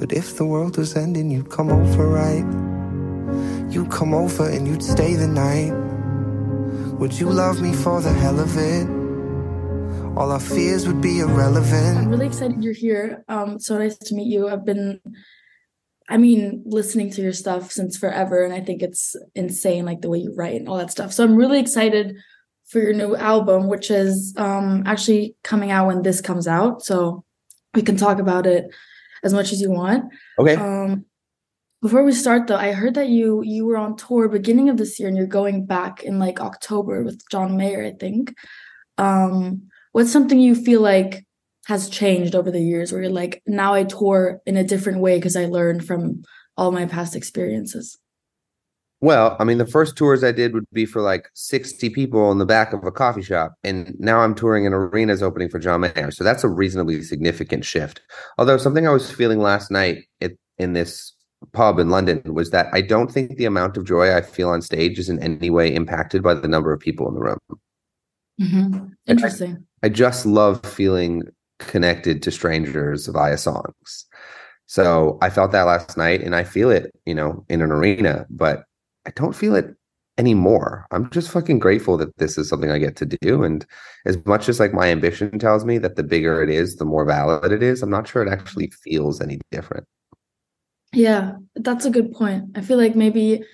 But if the world was ending, you'd come over, right? You'd come over and you'd stay the night. Would you love me for the hell of it? All our fears would be irrelevant. I'm really excited you're here. Um, so nice to meet you. I've been, I mean, listening to your stuff since forever, and I think it's insane, like the way you write and all that stuff. So I'm really excited for your new album, which is um, actually coming out when this comes out. So we can talk about it as much as you want. Okay. Um, before we start though, I heard that you you were on tour beginning of this year and you're going back in like October with John Mayer, I think. Um, what's something you feel like has changed over the years where you're like, now I tour in a different way because I learned from all my past experiences? Well, I mean, the first tours I did would be for like 60 people in the back of a coffee shop. And now I'm touring in arenas opening for John Mayer. So that's a reasonably significant shift. Although something I was feeling last night at, in this pub in London was that I don't think the amount of joy I feel on stage is in any way impacted by the number of people in the room. Mm-hmm. Interesting. I, I just love feeling connected to strangers via songs. So I felt that last night and I feel it, you know, in an arena, but I don't feel it anymore. I'm just fucking grateful that this is something I get to do. And as much as like my ambition tells me that the bigger it is, the more valid it is, I'm not sure it actually feels any different. Yeah, that's a good point. I feel like maybe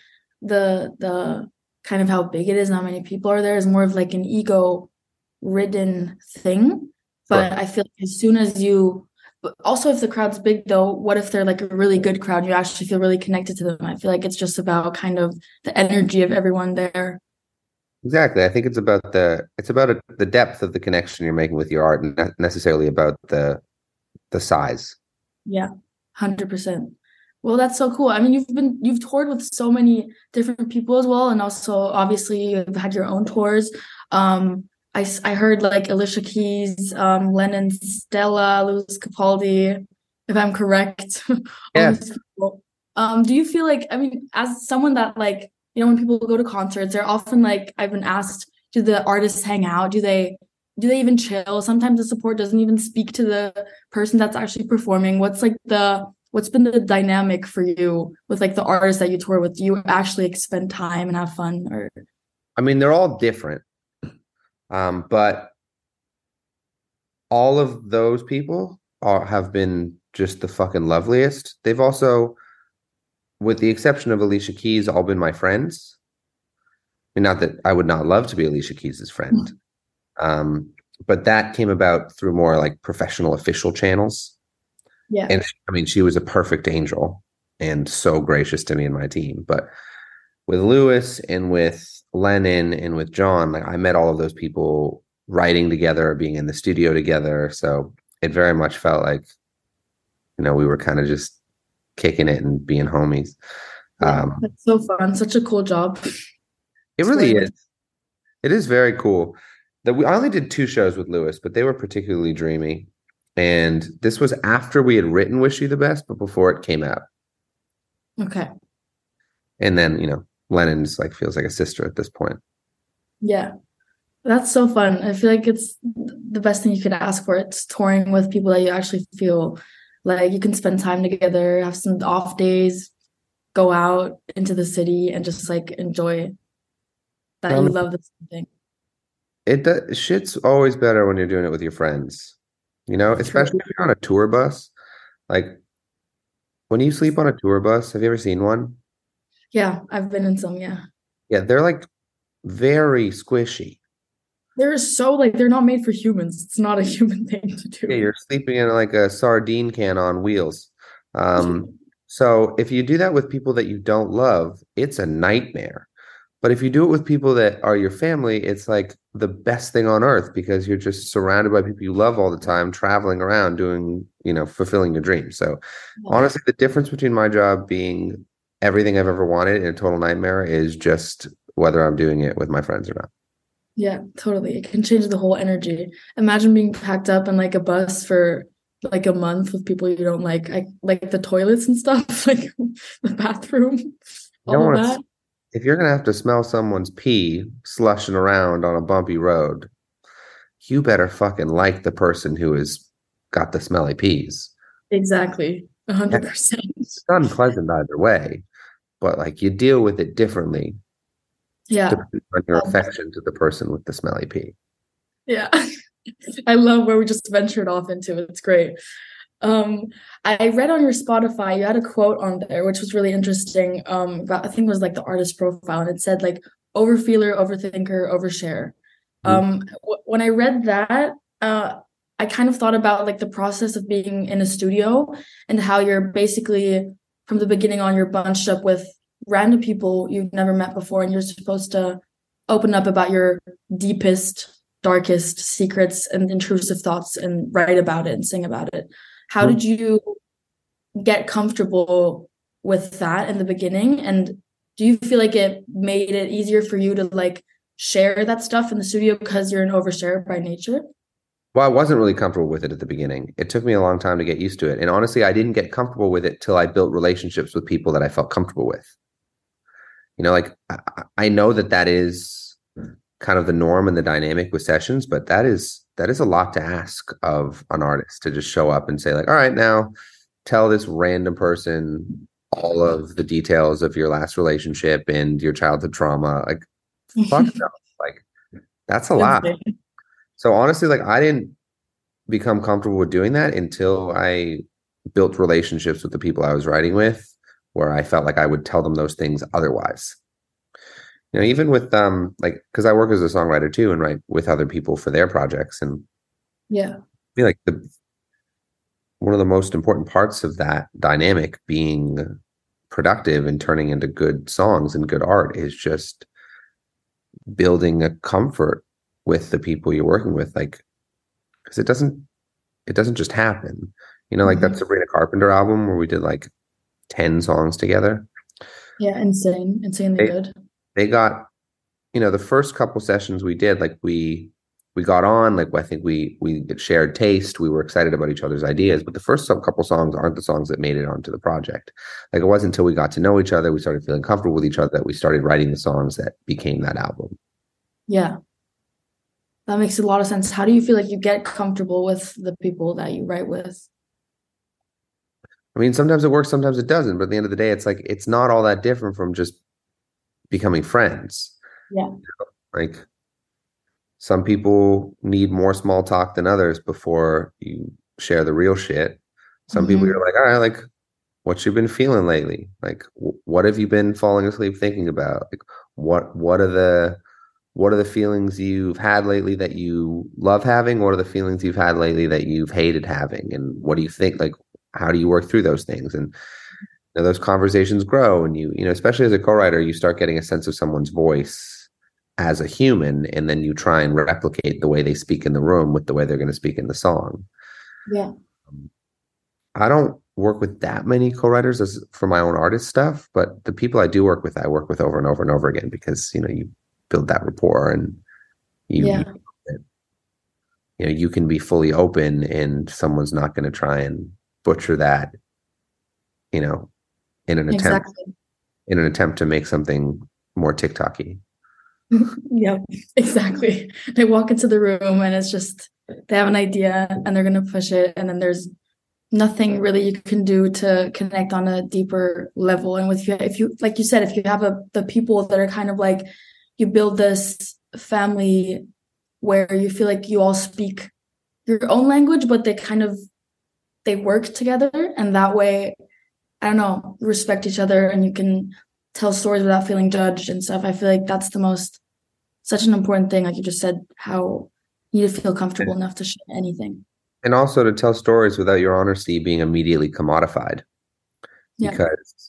the the kind of how big it is and how many people are there is more of like an ego ridden thing. But I feel like as soon as you also if the crowd's big though, what if they're like a really good crowd? You actually feel really connected to them. I feel like it's just about kind of the energy of everyone there. Exactly. I think it's about the it's about a, the depth of the connection you're making with your art, and not necessarily about the the size. Yeah, hundred percent. Well, that's so cool. I mean, you've been you've toured with so many different people as well, and also obviously you've had your own tours. Um, I I heard like Alicia Keys, um, Lennon, Stella, Lewis Capaldi, if I'm correct. Yeah. um, do you feel like I mean, as someone that like you know when people go to concerts, they're often like I've been asked, do the artists hang out? Do they do they even chill? Sometimes the support doesn't even speak to the person that's actually performing. What's like the what's been the dynamic for you with like the artists that you tour with? Do you actually spend time and have fun or I mean, they're all different. Um, but all of those people are have been just the fucking loveliest. They've also, with the exception of Alicia Keys, all been my friends. I mean, not that I would not love to be Alicia Keys's friend. Um, but that came about through more like professional official channels. yeah. And I mean, she was a perfect angel and so gracious to me and my team. But with Lewis and with Lennon and with John, like I met all of those people writing together, being in the studio together. So it very much felt like, you know, we were kind of just kicking it and being homies. Yeah, Um, that's so fun. Such a cool job. it really is. It is very cool. That we I only did two shows with Lewis, but they were particularly dreamy. And this was after we had written "Wish You the Best," but before it came out. Okay. And then you know, Lennon's like feels like a sister at this point. Yeah. That's so fun. I feel like it's the best thing you could ask for. It's touring with people that you actually feel like you can spend time together, have some off days, go out into the city and just like enjoy that you um, love the same thing. It does, shit's always better when you're doing it with your friends. You know, especially if you're on a tour bus. Like when you sleep on a tour bus, have you ever seen one? Yeah, I've been in some, yeah. Yeah, they're like very squishy. They're so like they're not made for humans. It's not a human thing to do. Yeah, you're sleeping in like a sardine can on wheels. Um, so if you do that with people that you don't love, it's a nightmare. But if you do it with people that are your family, it's like the best thing on earth because you're just surrounded by people you love all the time, traveling around doing, you know, fulfilling your dreams. So honestly, the difference between my job being everything I've ever wanted in a total nightmare is just whether I'm doing it with my friends or not. Yeah, totally. It can change the whole energy. Imagine being packed up in like a bus for like a month with people you don't like, I, like the toilets and stuff, like the bathroom, all wanna that. if you're gonna have to smell someone's pee slushing around on a bumpy road, you better fucking like the person who has got the smelly peas. Exactly. A hundred percent. It's unpleasant either way, but like you deal with it differently Yeah. on your affection to the person with the smelly pee. Yeah. I love where we just ventured off into. It's great. Um, I read on your Spotify, you had a quote on there, which was really interesting. Um, about, I think it was like the artist profile, and it said like overfeeler, overthinker, overshare. Mhm. Um, w- when I read that, uh, I kind of thought about like the process of being in a studio and how you're basically from the beginning on, you're bunched up with random people you've never met before, and you're supposed to open up about your deepest darkest secrets and intrusive thoughts and write about it and sing about it. How Mhm. did you get comfortable with that in the beginning? And do you feel like it made it easier for you to like share that stuff in the studio because you're an oversharer by nature? Well, I wasn't really comfortable with it at the beginning. It took me a long time to get used to it. And honestly, I didn't get comfortable with it till I built relationships with people that I felt comfortable with. You know, like I, I know that that is kind of the norm and the dynamic with sessions, but that is that is a lot to ask of an artist to just show up and say like, "All right, now tell this random person all of the details of your last relationship and your childhood trauma." Like, fuck no. Like that's a lot. So honestly, like I didn't become comfortable with doing that until I built relationships with the people I was writing with, where I felt like I would tell them those things otherwise. You know, even with um like because I work as a songwriter too and write with other people for their projects and Yeah. I feel like the one of the most important parts of that dynamic being productive and turning into good songs and good art is just building a comfort with the people you're working with like because it doesn't it doesn't just happen you know like that Mhm. sabrina carpenter album where we did like 10 songs together Yeah, insane. Insanely They- good. they got you know the first couple sessions we did like we we got on like i think we we shared taste we were excited about each other's ideas but the first couple songs aren't the songs that made it onto the project like it wasn't until we got to know each other we started feeling comfortable with each other that we started writing the songs that became that album Yeah. That makes a lot of sense. How do you feel like you get comfortable with the people that you write with? i mean sometimes it works sometimes it doesn't but at the end of the day it's like it's not all that different from just becoming friends Yeah. like some people need more small talk than others before you share the real shit some people Mhm. you're like all right like what you been feeling lately like wh- what have you been falling asleep thinking about like what what are the what are the feelings you've had lately that you love having? What are the feelings you've had lately that you've hated having? And what do you think like how do you work through those things? And you know, those conversations grow and you you know especially as a co-writer you start getting a sense of someone's voice as a human and then you try and replicate the way they speak in the room with the way they're going to speak in the song. Yeah. Um, I don't work with that many co-writers as for my own artist stuff, but the people I do work with, I work with over and over and over again because you know you build that rapport and you Yeah. you know you can be fully open and someone's not going to try and butcher that you know in an attempt Exactly. in an attempt to make something more TikToky. Yeah, exactly. They walk into the room and it's just they have an idea and they're gonna push it, and then there's nothing really you can do to connect on a deeper level. And with you, if you like you said, if you have a the people that are kind of like you build this family where you feel like you all speak your own language, but they kind of they work together, and that way, I don't know, respect each other, and you can tell stories without feeling judged and stuff. I feel like that's the most such an important thing. Like you just said, how you need to feel comfortable enough to share anything. And also to tell stories without your honesty being immediately commodified. Yeah. Because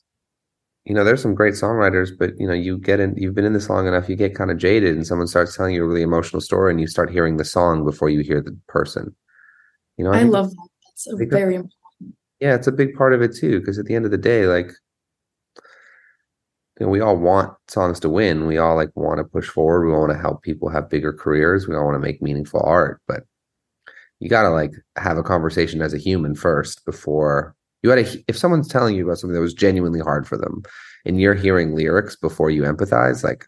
you know, there's some great songwriters, but you know, you get in you've been in this long enough, you get kind of jaded and someone starts telling you a really emotional story and you start hearing the song before you hear the person. You know, I think- love that. That's a very important. yeah, it's a big part of it too, because at the end of the day, like you know, we all want songs to win. We all like want to push forward. We want to help people have bigger careers. We all want to make meaningful art, but you got to like have a conversation as a human first before you had to. If someone's telling you about something that was genuinely hard for them, and you're hearing lyrics before you empathize, like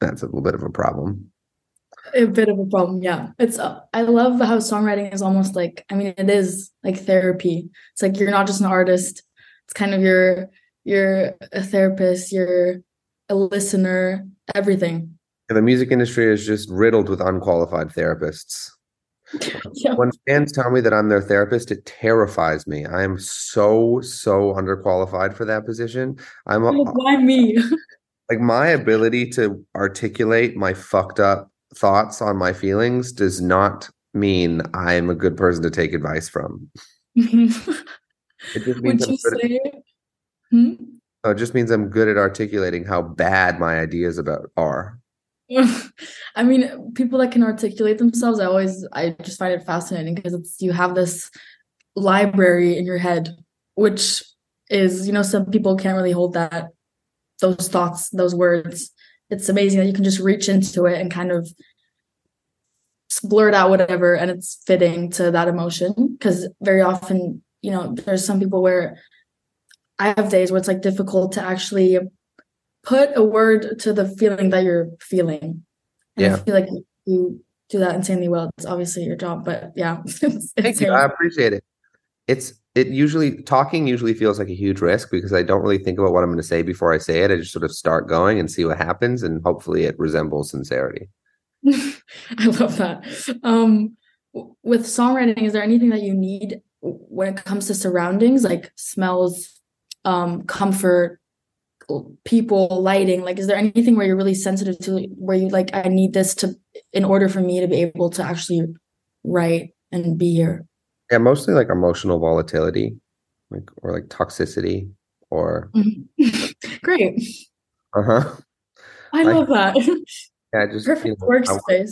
that's a little bit of a problem. A bit of a problem. Yeah. It's, uh, I love how songwriting is almost like, I mean, it is like therapy. It's like you're not just an artist, it's kind of your you're a therapist, you're a listener, everything. the music industry is just riddled with unqualified therapists. Yeah. When fans tell me that I'm their therapist, it terrifies me. I am so, so underqualified for that position. I'm a, Like, Why me? like my ability to articulate my fucked up thoughts on my feelings does not mean I'm a good person to take advice from. It just means Would I'm you good at, say? Hmm? oh, it just means I'm good at articulating how bad my ideas about are. I mean, people that can articulate themselves, I always, I just find it fascinating because it's you have this library in your head, which is, you know, some people can't really hold that, those thoughts, those words. It's amazing that you can just reach into it and kind of blurt out whatever, and it's fitting to that emotion. Because very often, you know, there's some people where I have days where it's like difficult to actually put a word to the feeling that you're feeling. And Yeah. I feel like you do that insanely well. It's obviously your job, but yeah. It's, Thank you. I appreciate it. It's it usually talking usually feels like a huge risk because I don't really think about what I'm going to say before I say it. I just sort of start going and see what happens, and hopefully it resembles sincerity. I love that. Um, with songwriting, is there anything that you need when it comes to surroundings, like smells, um, comfort, people, lighting? Like, is there anything where you're really sensitive to, where you like, I need this to, in order for me to be able to actually write and be here? Yeah, mostly like emotional volatility, like or like toxicity, or Great. uh huh. I Like- love that. Yeah, just you Perfect know, I, workspace.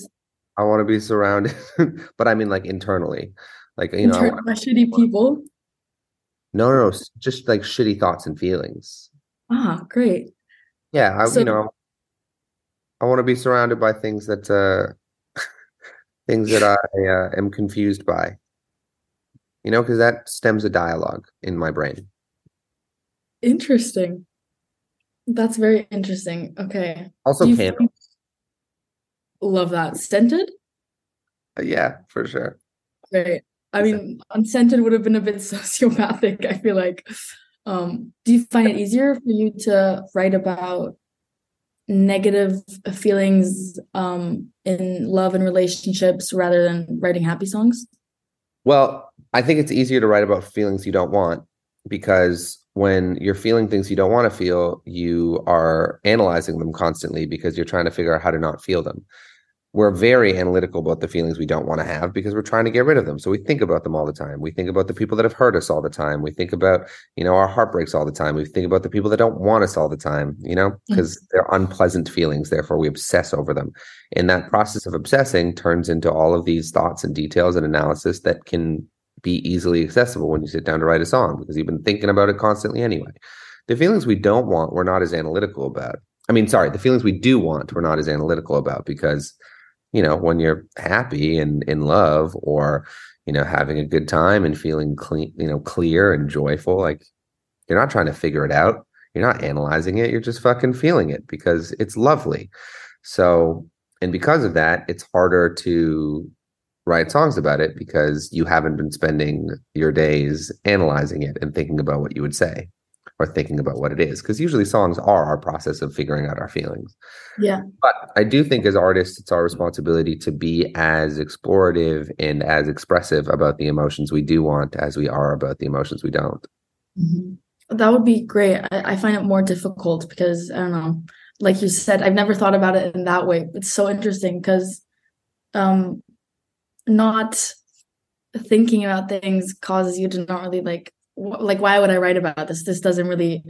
I want to be surrounded, but I mean like internally, like you know, I want- by shitty people. no, no, no, just like shitty thoughts and feelings. Ah, great. Yeah, I, So- you know, I want to be surrounded by things that uh things that I uh, am confused by. You know, because that stems a dialogue in my brain. Interesting. That's very interesting. Okay. Also, candles. find- Love that. Scented? Yeah, for sure. Great. I mean, unscented would have been a bit sociopathic, I feel like. Um, do you find it easier for you to write about negative feelings um in love and relationships rather than writing happy songs? Well, I think it's easier to write about feelings you don't want because when you're feeling things you don't want to feel, you are analyzing them constantly because you're trying to figure out how to not feel them. We're very analytical about the feelings we don't want to have because we're trying to get rid of them. So we think about them all the time. We think about the people that have hurt us all the time. We think about, you know, our heartbreaks all the time. We think about the people that don't want us all the time, you know, mm. because they're unpleasant feelings. Therefore, we obsess over them. And that process of obsessing turns into all of these thoughts and details and analysis that can be easily accessible when you sit down to write a song because you've been thinking about it constantly anyway. The feelings we don't want, we're not as analytical about. I mean, sorry, the feelings we do want, we're not as analytical about because, you know, when you're happy and in love or, you know, having a good time and feeling clean, you know, clear and joyful, like you're not trying to figure it out. You're not analyzing it. You're just fucking feeling it because it's lovely. So, and because of that, it's harder to write songs about it because you haven't been spending your days analyzing it and thinking about what you would say or thinking about what it is. Because usually songs are our process of figuring out our feelings. Yeah. But I do think as artists, it's our responsibility to be as explorative and as expressive about the emotions we do want as we are about the emotions we don't. Mhm. That would be great. I, I find it more difficult because I don't know, like you said, I've never thought about it in that way. It's so interesting because um not thinking about things causes you to not really like like why would I write about this? This doesn't really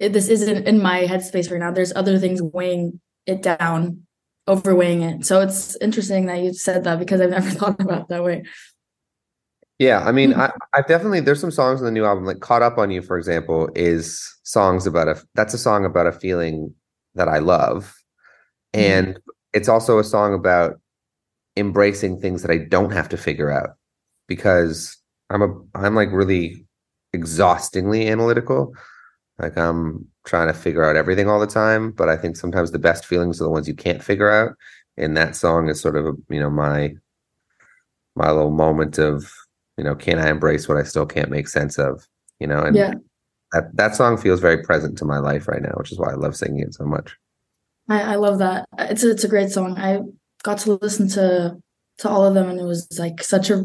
it, this isn't in my headspace right now. There's other things weighing it down, overweighing it. So it's interesting that you said that because I've never thought about it that way. Yeah, I mean, I, I definitely there's some songs in the new album, like "Caught Up on You," for example, is songs about a that's a song about a feeling that I love, Mhm. and it's also a song about embracing things that I don't have to figure out because I'm a I'm like really exhaustingly analytical, like I'm trying to figure out everything all the time. But I think sometimes the best feelings are the ones you can't figure out, and that song is sort of a, you know my my little moment of you know can i embrace what i still can't make sense of you know and Yeah. that that song feels very present to my life right now, which is why I love singing it so much. I, I love that. It's a, it's a great song. I got to listen to to all of them, and it was like such a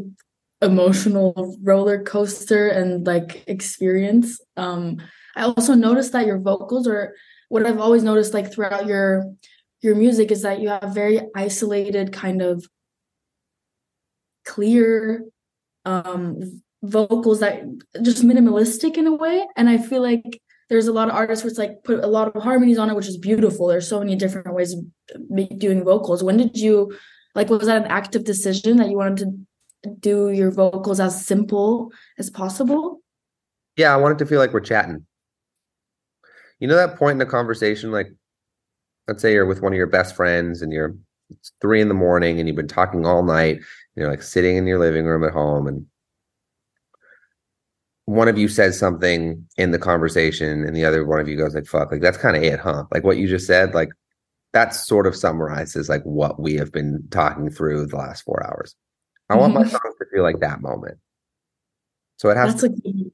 emotional roller coaster and like experience. Um, I also noticed that your vocals are what I've always noticed like throughout your your music is that you have very isolated kind of clear um vocals that just minimalistic in a way. And i feel like there's a lot of artists which like put a lot of harmonies on it which is beautiful. There's so many different ways of doing vocals. When did you like was that an active decision that you wanted to do your vocals as simple as possible? Yeah i want it to feel like we're chatting. You know that point in a conversation like let's say you're with one of your best friends and you're it's three in the morning and you've been talking all night you're like sitting in your living room at home and one of you says something in the conversation and the other one of you goes like fuck like that's kind of it huh? Like what you just said like that sort of summarizes like what we have been talking through the last four hours i want my mm-hmm. to feel like that moment. So it has that's to,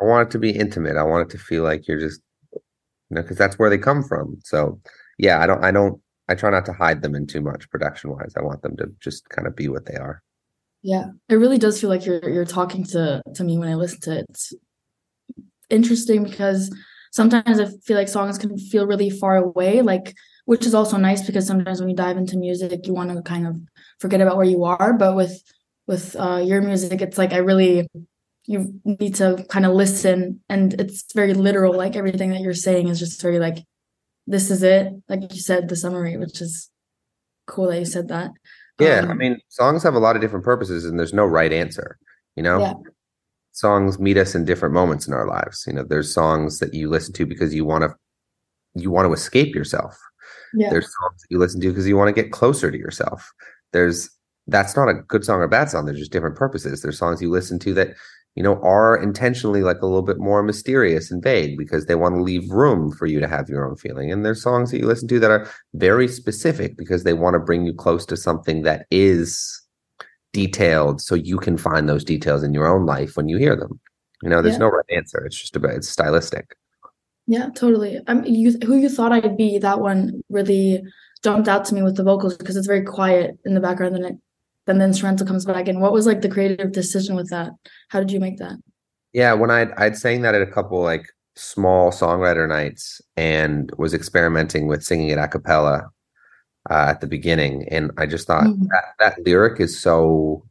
i want it to be intimate. I want it to feel like you're just you know because that's where they come from. So yeah i don't i don't i try not to hide them in too much production wise i want them to just kind of be what they are. Yeah, it really does feel like you're you're talking to to me when I listen to it. It's interesting because sometimes I feel like songs can feel really far away, like which is also nice because sometimes when you dive into music, you want to kind of forget about where you are. But with with uh, your music, it's like I really you need to kind of listen, and it's very literal. Like everything that you're saying is just very like this is it, like you said, the summary, which is cool that you said that. Yeah, um, I mean, songs have a lot of different purposes, and there's no right answer. You know, yeah. songs meet us in different moments in our lives. You know, there's songs that you listen to because you want to you want to escape yourself. Yeah. There's songs that you listen to because you want to get closer to yourself. There's that's not a good song or bad song. There's just different purposes. There's songs you listen to that you know, are intentionally like a little bit more mysterious and vague because they want to leave room for you to have your own feeling. And there's songs that you listen to that are very specific because they want to bring you close to something that is detailed so you can find those details in your own life when you hear them. You know, there's yeah. no right answer. It's just about it's stylistic. Yeah, totally. I mean, you, who you thought I'd be, that one really jumped out to me with the vocals because it's very quiet in the background and it then the instrumental comes back in. What was like the creative decision with that? How did you make that? Yeah, when I'd I'd sang that at a couple like small songwriter nights and was experimenting with singing it a cappella uh, at the beginning, and I just thought mm-hmm. that that lyric is so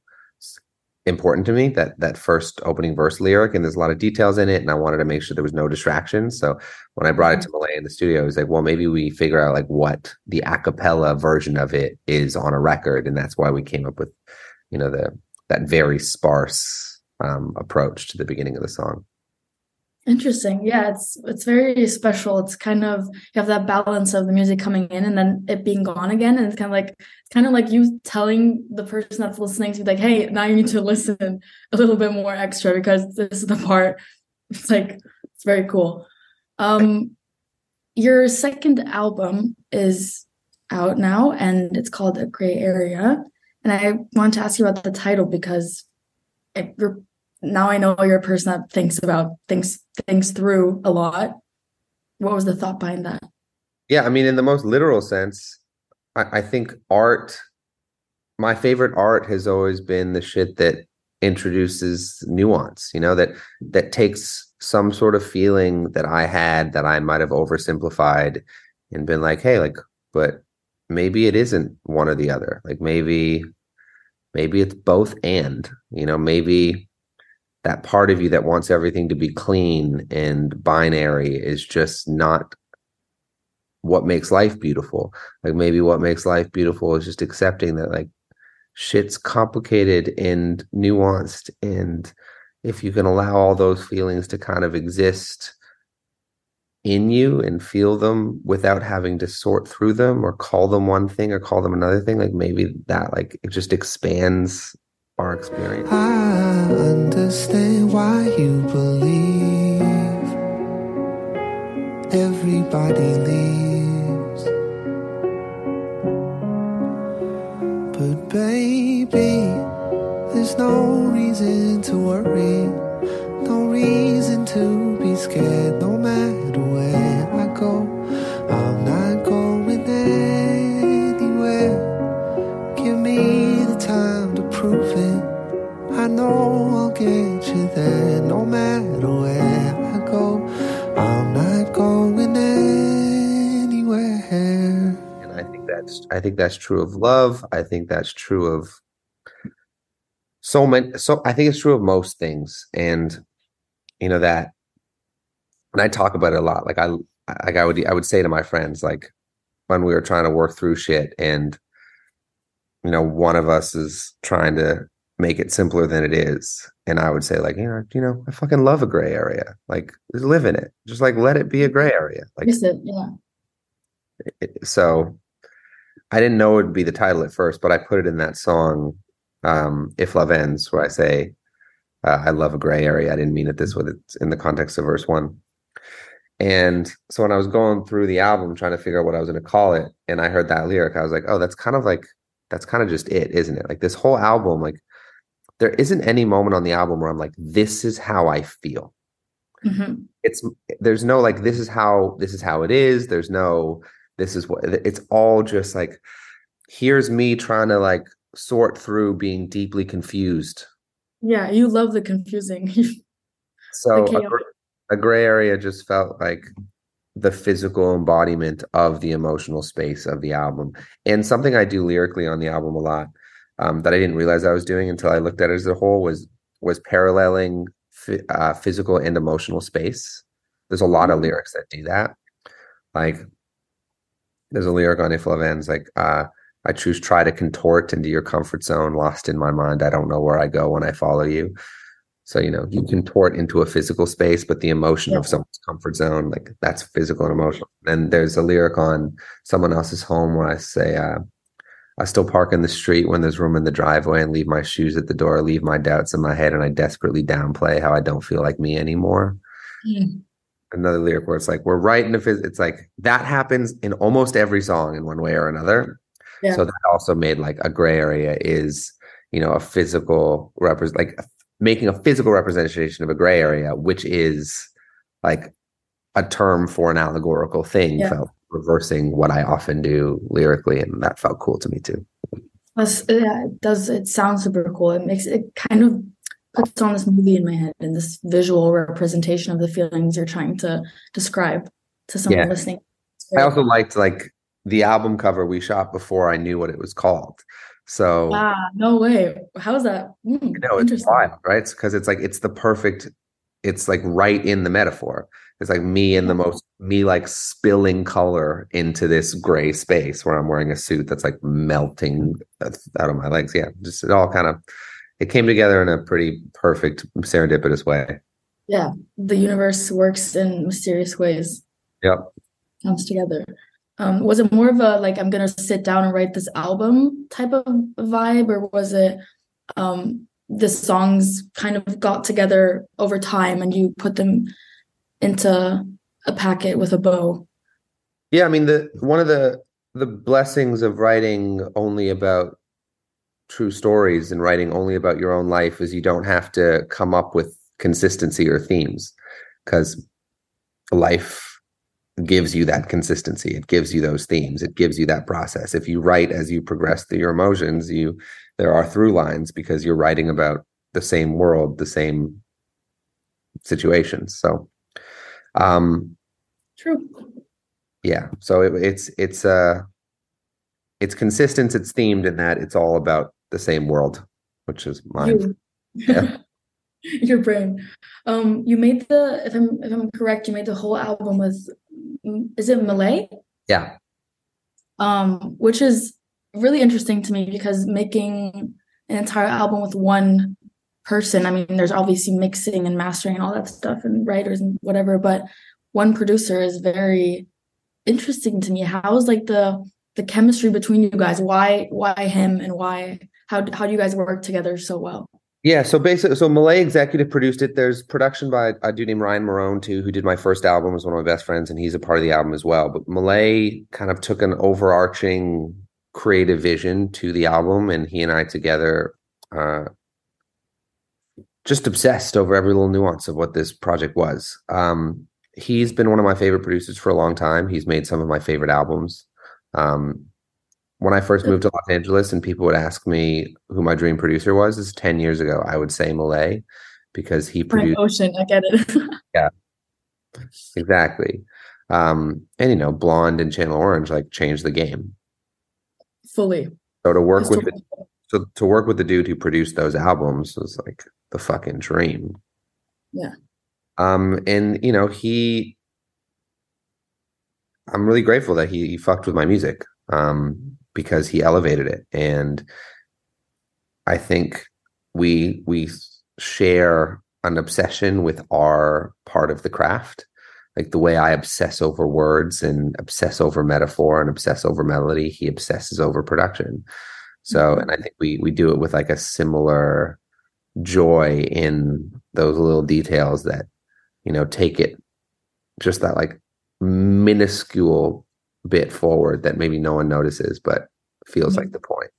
important to me that that first opening verse lyric and there's a lot of details in it and I wanted to make sure there was no distractions so when I brought it mm-hmm. to Malay in the studio I was like well maybe we figure out like what the a cappella version of it is on a record and that's why we came up with you know the that very sparse um, approach to the beginning of the song Interesting. Yeah, it's it's very special. It's kind of you have that balance of the music coming in and then it being gone again. And it's kind of like it's kind of like you telling the person that's listening to be like, hey, now you need to listen a little bit more extra because this is the part. It's like it's very cool. Um your second album is out now and it's called A Gray Area. And I want to ask you about the title because it, now I know you're a person that thinks about things things through a lot. What was the thought behind that? Yeah, I mean, in the most literal sense, I, I think art. My favorite art has always been the shit that introduces nuance. You know that that takes some sort of feeling that I had that I might have oversimplified and been like, hey, like, but maybe it isn't one or the other. Like maybe maybe it's both and you know maybe that part of you that wants everything to be clean and binary is just not what makes life beautiful. Like maybe what makes life beautiful is just accepting that like shit's complicated and nuanced and if you can allow all those feelings to kind of exist in you and feel them without having to sort through them or call them one thing or call them another thing like maybe that like it just expands experience. I understand why you believe everybody leaves. But baby, there's no reason to worry, no reason to be scared that's I think that's true of love. I think that's true of so many so I think it's true of most things. And you know that and I talk about it a lot. Like I like I would I would say to my friends, like when we were trying to work through shit and you know, one of us is trying to make it simpler than it is. And I would say, like, you know, you know, I fucking love a gray area. Like, live in it. Just like let it be a gray area. Like, it, yeah. So I didn't know it would be the title at first, but I put it in that song, um, "If Love Ends," where I say, uh, "I love a gray area." I didn't mean it this way. It's in the context of verse one. And so when I was going through the album, trying to figure out what I was going to call it, and I heard that lyric, I was like, "Oh, that's kind of like that's kind of just it, isn't it? Like this whole album, like there isn't any moment on the album where I'm like, this is how I feel. Mm-hmm. It's there's no like this is how this is how it is. There's no this is what it's all just like here's me trying to like sort through being deeply confused. Yeah, you love the confusing. so the a, a gray area just felt like the physical embodiment of the emotional space of the album and something i do lyrically on the album a lot um, that i didn't realize i was doing until i looked at it as a whole was was paralleling uh, physical and emotional space there's a lot of mm-hmm. lyrics that do that like there's a lyric on if love ends like uh, i choose try to contort into your comfort zone lost in my mind i don't know where i go when i follow you so, you know, you contort into a physical space, but the emotion yeah. of someone's comfort zone, like that's physical and emotional. And there's a lyric on someone else's home where I say, uh, I still park in the street when there's room in the driveway and leave my shoes at the door, leave my doubts in my head, and I desperately downplay how I don't feel like me anymore. Mm. Another lyric where it's like, we're right in the phys- it's like that happens in almost every song in one way or another. Yeah. So that also made like a gray area is, you know, a physical represent like making a physical representation of a gray area, which is like a term for an allegorical thing, yeah. felt reversing what I often do lyrically, and that felt cool to me too. Yeah, it does. It sounds super cool. It makes it kind of puts on this movie in my head and this visual representation of the feelings you're trying to describe to someone yeah. listening. I also liked like the album cover we shot before I knew what it was called. So ah, no way. How's that? Mm, no, it's wild, right? Because it's like it's the perfect. It's like right in the metaphor. It's like me in the most me like spilling color into this gray space where I'm wearing a suit that's like melting out of my legs. Yeah, just it all kind of it came together in a pretty perfect serendipitous way. Yeah, the universe works in mysterious ways. Yep, comes together um, was it more of a like i'm gonna sit down and write this album type of vibe or was it um, the songs kind of got together over time and you put them into a packet with a bow yeah i mean the one of the the blessings of writing only about true stories and writing only about your own life is you don't have to come up with consistency or themes because life gives you that consistency. It gives you those themes. It gives you that process. If you write as you progress through your emotions you there are through lines because you're writing about the same world the same situations. So um true. yeah. So it, it's it's uh it's consistent it's themed in that it's all about the same world which is mine yeah. your brain um you made the if i'm if i'm correct you made the whole album with is it Malay? Yeah. Um, which is really interesting to me because making an entire album with one person, I mean, there's obviously mixing and mastering and all that stuff and writers and whatever, but one producer is very interesting to me. How's like the the chemistry between you guys? Why why him and why how how do you guys work together so well? Yeah, so basically, so Malay executive produced it. There's production by a dude named Ryan Marrone too, who did my first album, was one of my best friends, and he's a part of the album as well. But Malay kind of took an overarching creative vision to the album, and he and I together uh, just obsessed over every little nuance of what this project was. Um, he's been one of my favorite producers for a long time. He's made some of my favorite albums. Um, when I first moved to Los Angeles and people would ask me who my dream producer was, is 10 years ago, I would say Malay because he produced Ocean. I get it. yeah. Exactly. Um, and you know, Blonde and Channel Orange like changed the game. fully. So to work with the, so to work with the dude who produced those albums was like the fucking dream. Yeah. Um, and you know, he I'm really grateful that he, he fucked with my music. Um, because he elevated it. And I think we we share an obsession with our part of the craft. Like the way I obsess over words and obsess over metaphor and obsess over melody, he obsesses over production. So, Mhm. and I think we we do it with like a similar joy in those little details that you know take it just that like minuscule bit forward that maybe no one notices but feels Mhm. like the point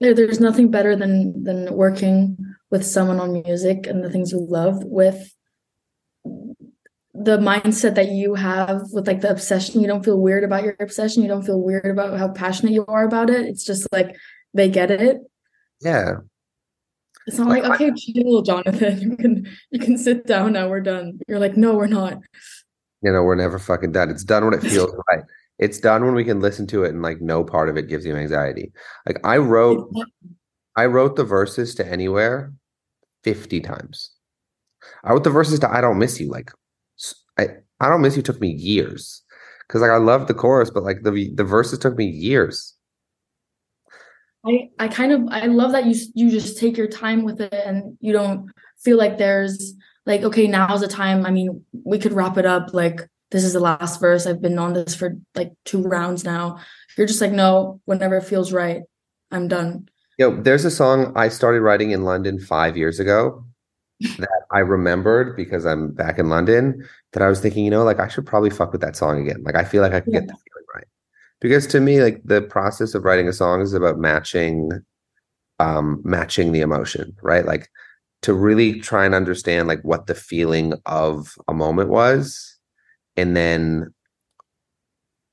There, there's nothing better than than working with someone on music and the things you love with the mindset that you have with like the obsession. You don't feel weird about your obsession. You don't feel weird about how passionate you are about it. It's just like they get it. yeah It's not Like, like, okay, chill, Jonathan. You can you can sit down now. We're done. You're like, no, we're not. You know we're never fucking done. It's done when it feels right. It's done when we can listen to it and like no part of it gives you anxiety. Like i wrote i wrote the verses to anywhere 50 times. I wrote the verses to i don't miss you like I I don't miss you took me years. Because like i love the chorus but like the the verses took me years. I I kind of I love that you you just take your time with it and you don't feel like there's like okay now's the time. I mean we could wrap it up like this is the last verse. I've been on this for like two rounds now. You're just like no, whenever it feels right, I'm done. Yo, there's a song I started writing in London five years ago that I remembered because I'm back in London. That I was thinking, you know, like I should probably fuck with that song again. Like I feel like I could get Yeah. the feeling right. Because to me, like the process of writing a song is about matching, um, matching the emotion, right? Like to really try and understand like what the feeling of a moment was, and then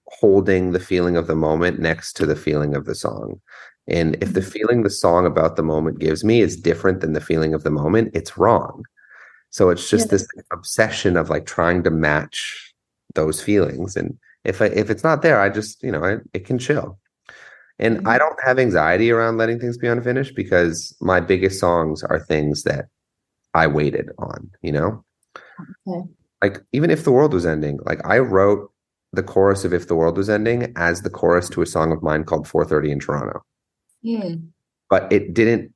holding the feeling of the moment next to the feeling of the song. And if the mm-hmm. feeling the song about the moment gives me is different than the feeling of the moment, it's wrong. So it's just Yeah. this obsession of like trying to match those feelings. And if I, if it's not there, I just, you know, I, it can chill. And I Mhm. don't have anxiety around letting things be unfinished because my biggest songs are things that I waited on, you know? Okay. Like even if the world was ending, like I wrote the chorus of If the World Was Ending as the chorus to a song of mine called 430 in Toronto. Hmm. but it didn't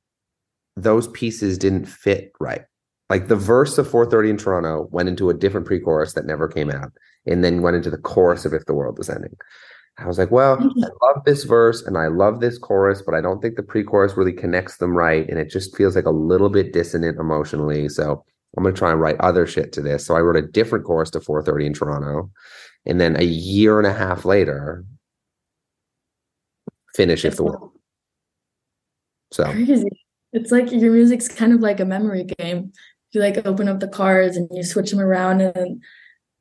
those pieces didn't fit right like the verse of 430 in toronto went into a different pre-chorus that never came out and then went into the chorus of if the world was ending i was like well mm-hmm. i love this verse and i love this chorus but i don't think the pre-chorus really connects them right and it just feels like a little bit dissonant emotionally so i'm going to try and write other shit to this so i wrote a different chorus to 430 in toronto and then a year and a half later finish if the world so crazy. It's like your music's kind of like a memory game. You like open up the cards and you switch them around and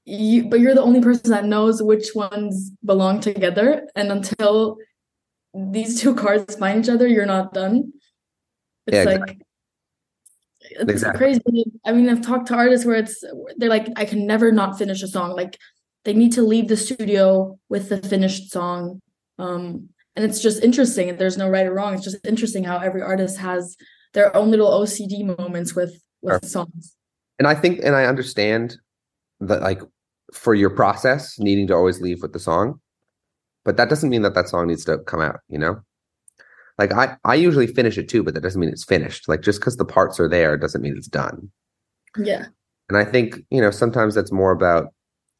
you but you're the only person that knows which ones belong together and until these two cards find each other, you're not done. It's Yeah, like it's Exactly. crazy. I mean, I've talked to artists where it's they're like, I can never not finish a song. Like they need to leave the studio with the finished song. Um, and it's just interesting. There's no right or wrong. It's just interesting how every artist has their own little OCD moments with with songs. and I think and I understand that like for your process needing to always leave with the song, but that doesn't mean that that song needs to come out. You know, like I I usually finish it too, but that doesn't mean it's finished. Like just because the parts are there doesn't mean it's done. Yeah. And I think you know sometimes that's more about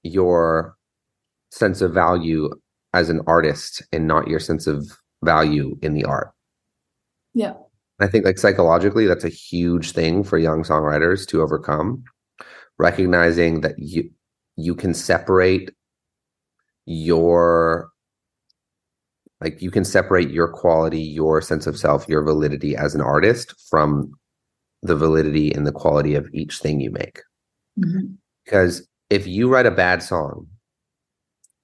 your sense of value as an artist and not your sense of value in the art. Yeah. I think like psychologically, that's a huge thing for young songwriters to overcome. Recognizing that you you can separate your like you can separate your quality, your sense of self, your validity as an artist from the validity and the quality of each thing you make. Mhm. Because if you write a bad song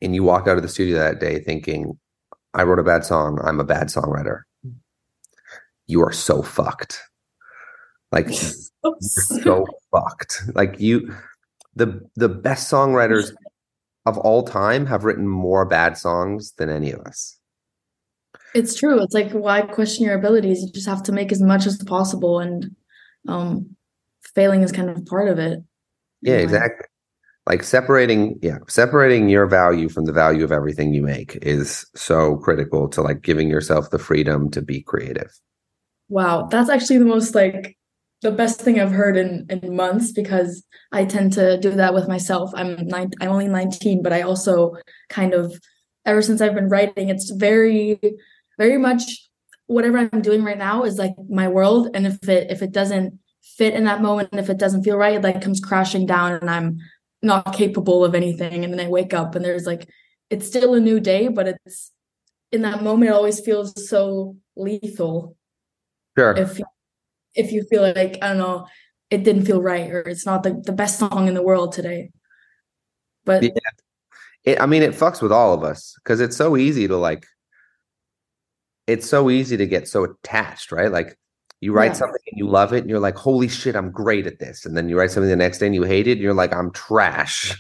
and you walk out of the studio that day thinking, I wrote a bad song, I'm a bad songwriter, you are so fucked. Like so fucked. Like you the the best songwriters of all time have written more bad songs than any of us. It's true. It's like why question your abilities? You just have to make as much as possible and um failing is kind of part of it. Yeah, exactly. Like separating, yeah, separating your value from the value of everything you make is so critical to like giving yourself the freedom to be creative. Wow, that's actually the most like the best thing I've heard in in months because I tend to do that with myself. I'm nine, I'm only 19, but I also kind of ever since I've been writing, it's very very much whatever I'm doing right now is like my world and if it if it doesn't fit in that moment if it doesn't feel right it like comes crashing down and I'm not capable of anything and then I wake up and there's like it's still a new day but it's in that moment it always feels so lethal Sure. if if you feel like I don't know, it didn't feel right or it's not the, the best song in the world today. But Yeah. It, I mean, it fucks with all of us because it's so easy to like, it's so easy to get so attached, right? Like, you write Yeah. something and you love it, and you're like, holy shit, I'm great at this. And then you write something the next day and you hate it, and you're like, I'm trash.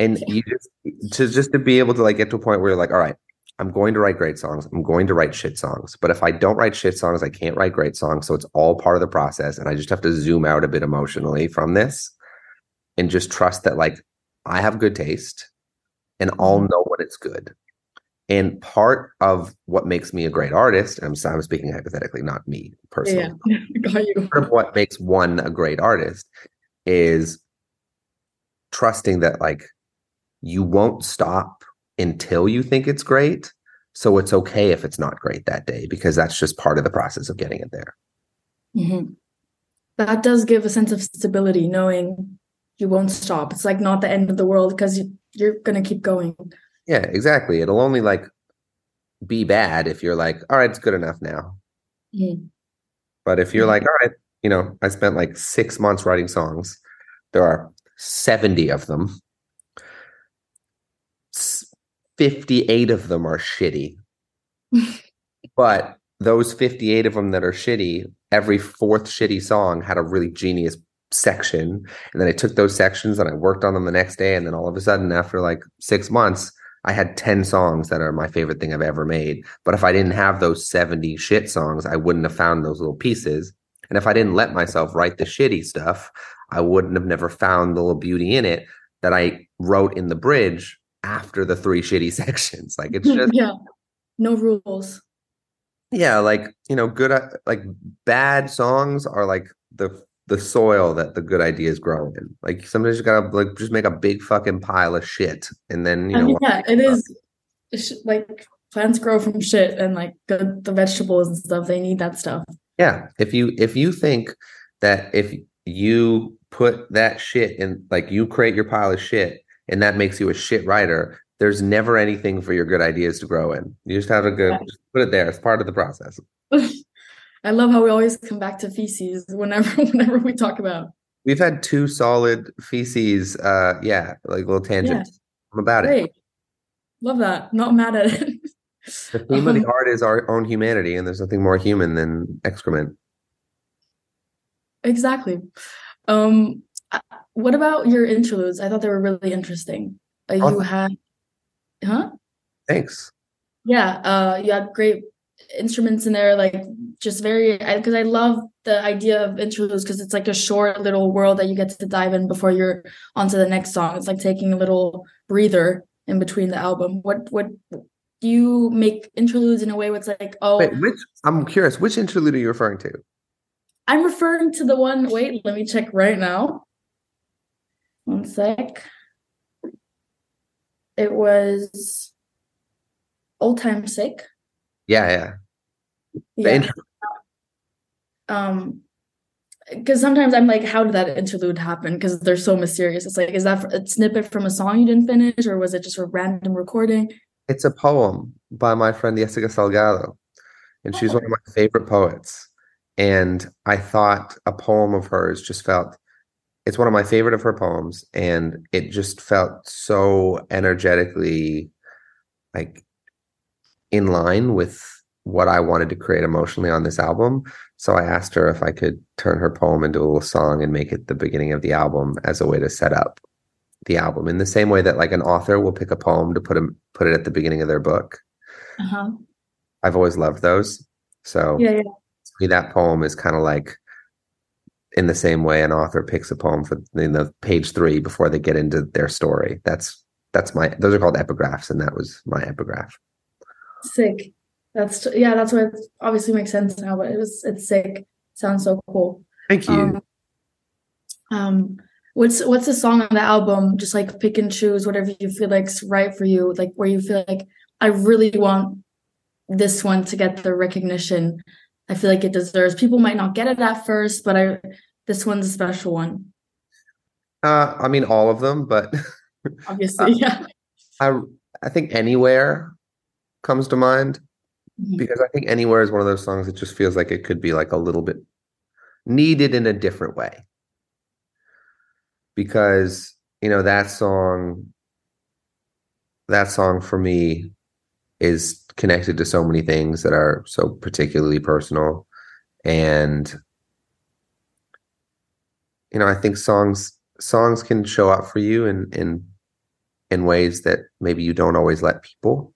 And Yeah. you just, to just to be able to like get to a point where you're like, all right, I'm going to write great songs. I'm going to write shit songs. But if I don't write shit songs, I can't write great songs. So it's all part of the process. And I just have to zoom out a bit emotionally from this and just trust that like I have good taste and I'll mm-hmm. know when it's good. And part of what makes me a great artist, and I'm, I'm speaking hypothetically, not me personally, yeah, got you. part of what makes one a great artist is trusting that like you won't stop until you think it's great. So it's okay if it's not great that day because that's just part of the process of getting it there. Mhm. That does give a sense of stability, knowing you won't stop. It's like not the end of the world because you, you're gonna keep going. Yeah, exactly. It'll only like be bad if you're like, all right, it's good enough now. Mhm. But if you're Mhm. like, all right, you know, I spent like six months writing songs, there are 70 of them. S- 58 of them are shitty. but those 58 of them that are shitty, every fourth shitty song had a really genius section. And then I took those sections and I worked on them the next day. And then all of a sudden, after like six months, I had 10 songs that are my favorite thing I've ever made. But if I didn't have those 70 shit songs, I wouldn't have found those little pieces. And if I didn't let myself write the shitty stuff, I wouldn't have never found the little beauty in it that I wrote in the bridge after the three shitty sections. Like it's just yeah, no rules. yeah, like you know, good uh, like bad songs are like the the soil that the good ideas grow in. Like sometimes you gotta like just make a big fucking pile of shit, and then you I know mean, yeah, it is like plants grow from shit and like the, the vegetables and stuff, they need that stuff. Yeah, if you if you think that if you put that shit in like you create your pile of shit and that makes you a shit writer, there's never anything for your good ideas to grow in. You just have to go Yeah. just put it there. It's part of the process. I love how we always come back to feces whenever whenever we talk about. We've had two solid feces, uh yeah, like little tangents. I'm about it. Great. Love that. Not mad at it. The theme of the Um, art is our own humanity, and there's nothing more human than excrement. Exactly. Um, what about your interludes? I thought they were really interesting. Uh, you Awesome. had, huh? Thanks. Yeah, uh, you had great instruments in there, like just very, because I love the idea of interludes because it's like a short little world that you get to dive in before you're onto the next song. It's like taking a little breather in between the album. What, what, do you make interludes in a way where it's like, oh, Wait, which I'm curious, which interlude are you referring to? I'm referring to the one, wait, let me check right now. One sec. It was Old Time Sick. Yeah, yeah. Yeah. intro- Um, because sometimes I'm like, how did that interlude happen? Because they're so mysterious. It's like, is that a snippet from a song you didn't finish, or was it just a random recording? It's a poem by my friend Jessica Salgado, and she's one of my favorite poets. And I thought a poem of hers just felt it's one of my favorite of her poems, and it just felt so energetically like in line with what I wanted to create emotionally on this album. So I asked her if I could turn her poem into a little song and make it the beginning of the album as a way to set up the album in the same way that like an author will pick a poem to put 'em- put it at the beginning of their book. Uh-huh. I've always loved those. So Yeah, yeah. to me, that poem is kind of like in the same way an author picks a poem for in the page three before they get into their story. That's that's my those are called epigraphs, and that was my epigraph. Sick. That's yeah, that's what it obviously makes sense now, but it was it's sick. Sounds so cool. Thank you. Um, um what's what's the song on the album? Just like pick and choose whatever you feel like's right for you, like where you feel like I really want this one to get the recognition I feel like it deserves. People might not get it at first, but I this one's a special one. uh, I mean, all of them, but Obviously, yeah. I I think anywhere comes to mind Mhm. because I think anywhere is one of those songs that just feels like it could be like a little bit needed in a different way. Because, you know, that song that song for me is connected to so many things that are so particularly personal and you know, I think songs songs can show up for you in in in ways that maybe you don't always let people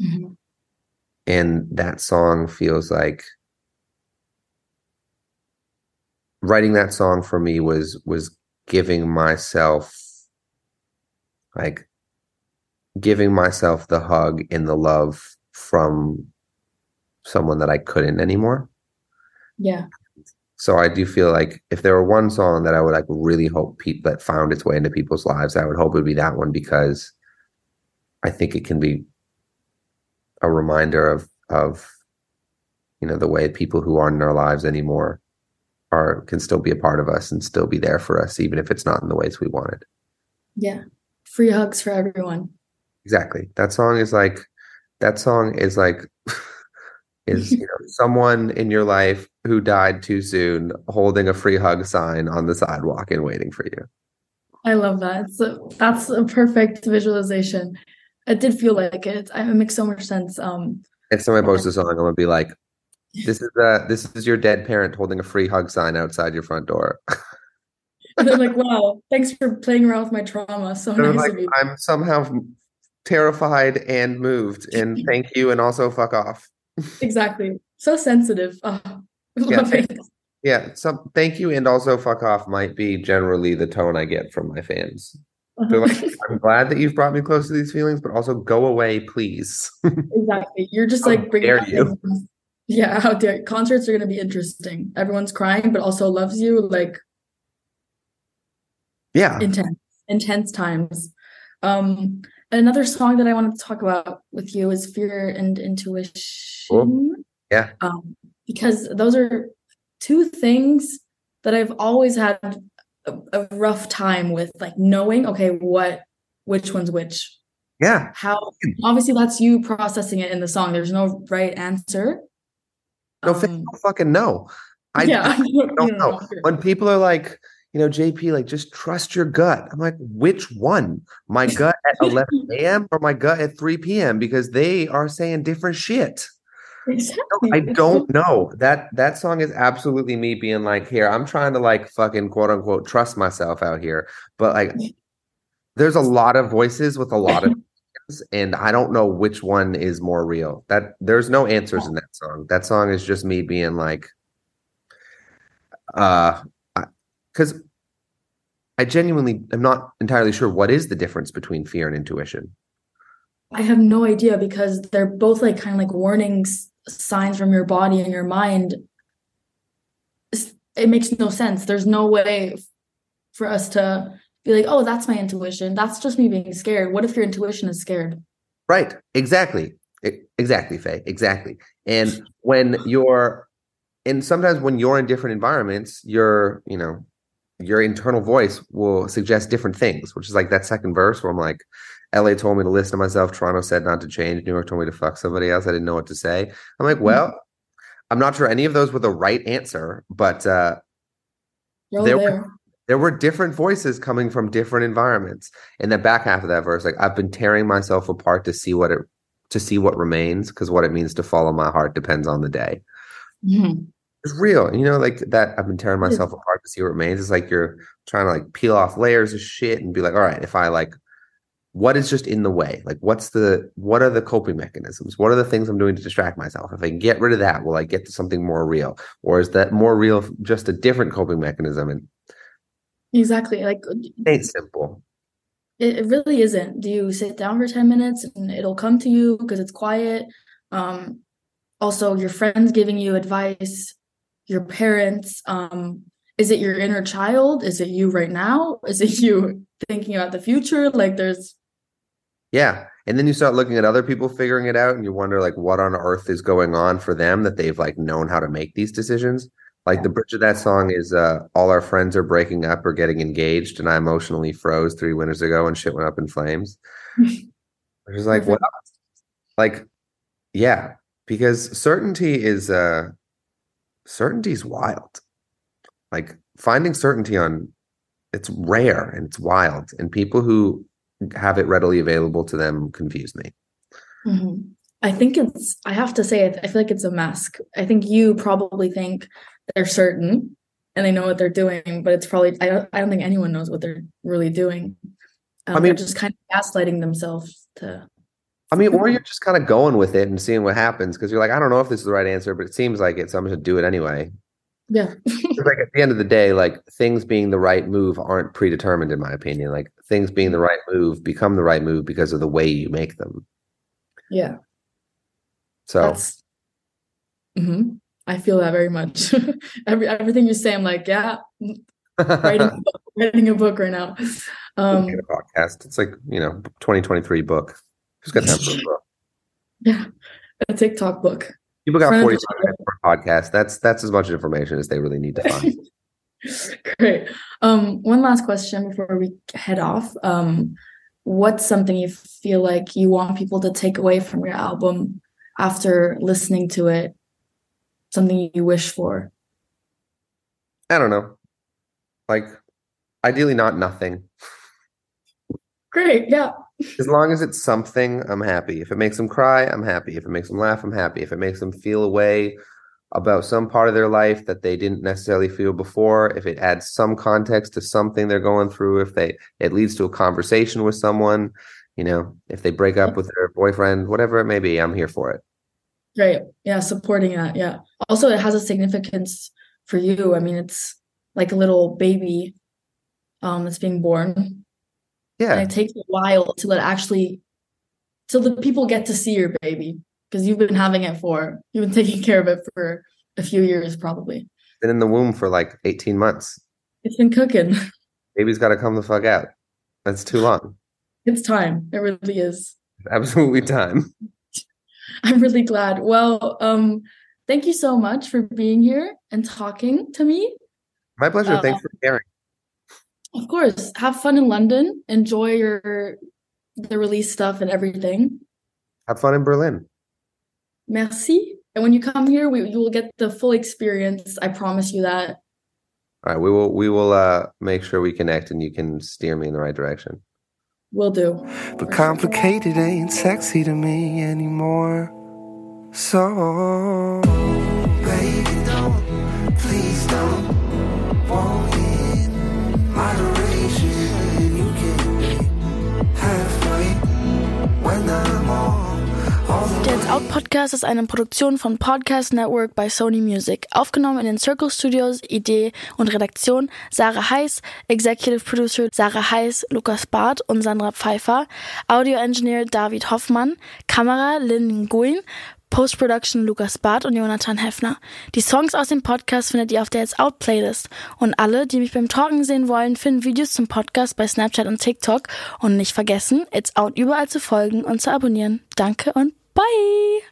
Mhm. and that song feels like writing that song for me was was giving myself like giving myself the hug and the love from someone that I couldn't anymore. Yeah. So I do feel like if there were one song that I would like really hope people that found its way into people's lives, I would hope it would be that one because I think it can be a reminder of of you know the way people who aren't in our lives anymore are can still be a part of us and still be there for us even if it's not in the ways we wanted. Yeah. Free hugs for everyone. Exactly. That song is like that song is like is you know someone in your life who died too soon holding a free hug sign on the sidewalk and waiting for you. I love that. So that's a perfect visualization. It did feel like it. It makes so much sense. Um, Next time I post a song, I'm gonna be like, "This is uh, this is your dead parent holding a free hug sign outside your front door." and they're like, "Wow, thanks for playing around with my trauma. So nice like, of you." I'm somehow terrified and moved, and thank you, and also fuck off. Exactly. So sensitive. Oh, Yeah, thank. Yeah, some thank you and also fuck off might be generally the tone I get from my fans. They're like, I'm glad that you've brought me close to these feelings, but also go away, please. exactly. You're just like bringing. dare you. Yeah, how dare concerts are gonna be interesting. Everyone's crying, but also loves you. Like yeah. intense intense times um another song that i wanted to talk about with you is fear and intuition Cool. Yeah. um because those are two things that i've always had a, a rough time with like knowing okay what which one's which Yeah. how obviously that's you processing it in the song there's no right answer No, Um, fucking no. I yeah I don't know. When people are like, you know, JP, like just trust your gut. I'm like, which one? My gut at 11 a.m. or my gut at 3 p.m. Because they are saying different shit. exactly. I don't know. That that song is absolutely me being like, here, I'm trying to like fucking quote unquote trust myself out here. But like there's a lot of voices with a lot of and I don't know which one is more real. That there's no answers in that song. That song is just me being like uh because I genuinely am not entirely sure what is the difference between fear and intuition. I have no idea because they're both like kind of like warning signs from your body and your mind. It makes no sense. There's no way for us to be like, oh, that's my intuition. That's just me being scared. What if your intuition is scared? Right. Exactly. Exactly, Faye. Exactly. And when you're and sometimes when you're in different environments, you're, you know, your internal voice will suggest different things, which is like that second verse where I'm like, LA told me to listen to myself, Toronto said not to change, New York told me to fuck somebody else. I didn't know what to say. I'm like, well, I'm not sure any of those were the right answer, but uh They're There were- there. there were different voices coming from different environments. In the back half of that verse, like I've been tearing myself apart to see what it to see what remains, because what it means to follow my heart depends on the day. Mhm. It's real. You know, like that I've been tearing is. myself apart to see what remains. It's like you're trying to like peel off layers of shit and be like, all right, if I like what is just in the way? Like, what's the what are the coping mechanisms? What are the things I'm doing to distract myself? If I can get rid of that, will I get to something more real, or is that more real just a different coping mechanism? And exactly, like it ain't simple. It, it really isn't. Do you sit down for ten minutes and it'll come to you because it's quiet? Um, also, your friends giving you advice, your parents. Um, is it your inner child? Is it you right now? Is it you thinking about the future? Like, there's yeah. And then you start looking at other people figuring it out and you wonder like what on earth is going on for them that they've like known how to make these decisions. Like the bridge of that song is uh all our friends are breaking up or getting engaged and I emotionally froze three winters ago and shit went up in flames. Which is like what like yeah, because certainty is uh certainty is wild. Like finding certainty on it's rare and it's wild and people who have it readily available to them confuse me. Mm-hmm. I think it's, I have to say, I feel like it's a mask. I think you probably think they're certain and they know what they're doing, but it's probably, I don't, I don't think anyone knows what they're really doing. Um, I mean, they're just kind of gaslighting themselves to. I mean, or you're just kind of going with it and seeing what happens because you're like, I don't know if this is the right answer, but it seems like it, so I'm going to do it anyway. Yeah. like at the end of the day, like things being the right move aren't predetermined, in my opinion. Like things being the right move become the right move because of the way you make them. Yeah. So. Mm-hmm. I feel that very much. Every everything you say, I'm like, yeah, writing, a book, writing a book right now. Um, a podcast. It's like you know, 2023 book. Who's got time for a book? Yeah, a TikTok book. People got 45 minutes for a podcast. That's that's as much information as they really need to find. Great. Um, one last question before we head off. Um, what's something you feel like you want people to take away from your album after listening to it? Something you wish for? I don't know. Like, ideally, not nothing. Great. Yeah. As long as it's something, I'm happy. If it makes them cry, I'm happy. If it makes them laugh, I'm happy. If it makes them feel a way about some part of their life that they didn't necessarily feel before, if it adds some context to something they're going through, if they it leads to a conversation with someone, you know, if they break up with their boyfriend, whatever it may be, I'm here for it. Right. Yeah, supporting that. Yeah. Also, it has a significance for you. I mean, it's like a little baby um that's being born yeah. And it takes a while till it actually till the people get to see your baby because you've been having it for you've been taking care of it for a few years probably. Been in the womb for like 18 months. It's been cooking. Baby's got to come the fuck out. That's too long. It's time. It really is. Absolutely time. I'm really glad. Well, um, thank you so much for being here and talking to me. My pleasure. Uh, Thanks for caring. Of course. Have fun in London. Enjoy your the release stuff and everything. Have fun in Berlin. Merci. And when you come here, we you will get the full experience. I promise you that. All right, we will we will uh make sure we connect and you can steer me in the right direction. Will do. But complicated ain't sexy to me anymore. So Der It's Out Podcast ist eine Produktion von Podcast Network bei Sony Music. Aufgenommen in den Circle Studios, Idee und Redaktion Sarah Heiß, Executive Producer Sarah Heiß, Lukas Barth und Sandra Pfeiffer, Audio Engineer David Hoffmann, Kamera Lynn Nguyen, Post-Production Lukas Barth und Jonathan Heffner. Die Songs aus dem Podcast findet ihr auf der It's Out Playlist. Und alle, die mich beim Talken sehen wollen, finden Videos zum Podcast bei Snapchat und TikTok. Und nicht vergessen, It's Out überall zu folgen und zu abonnieren. Danke und bye!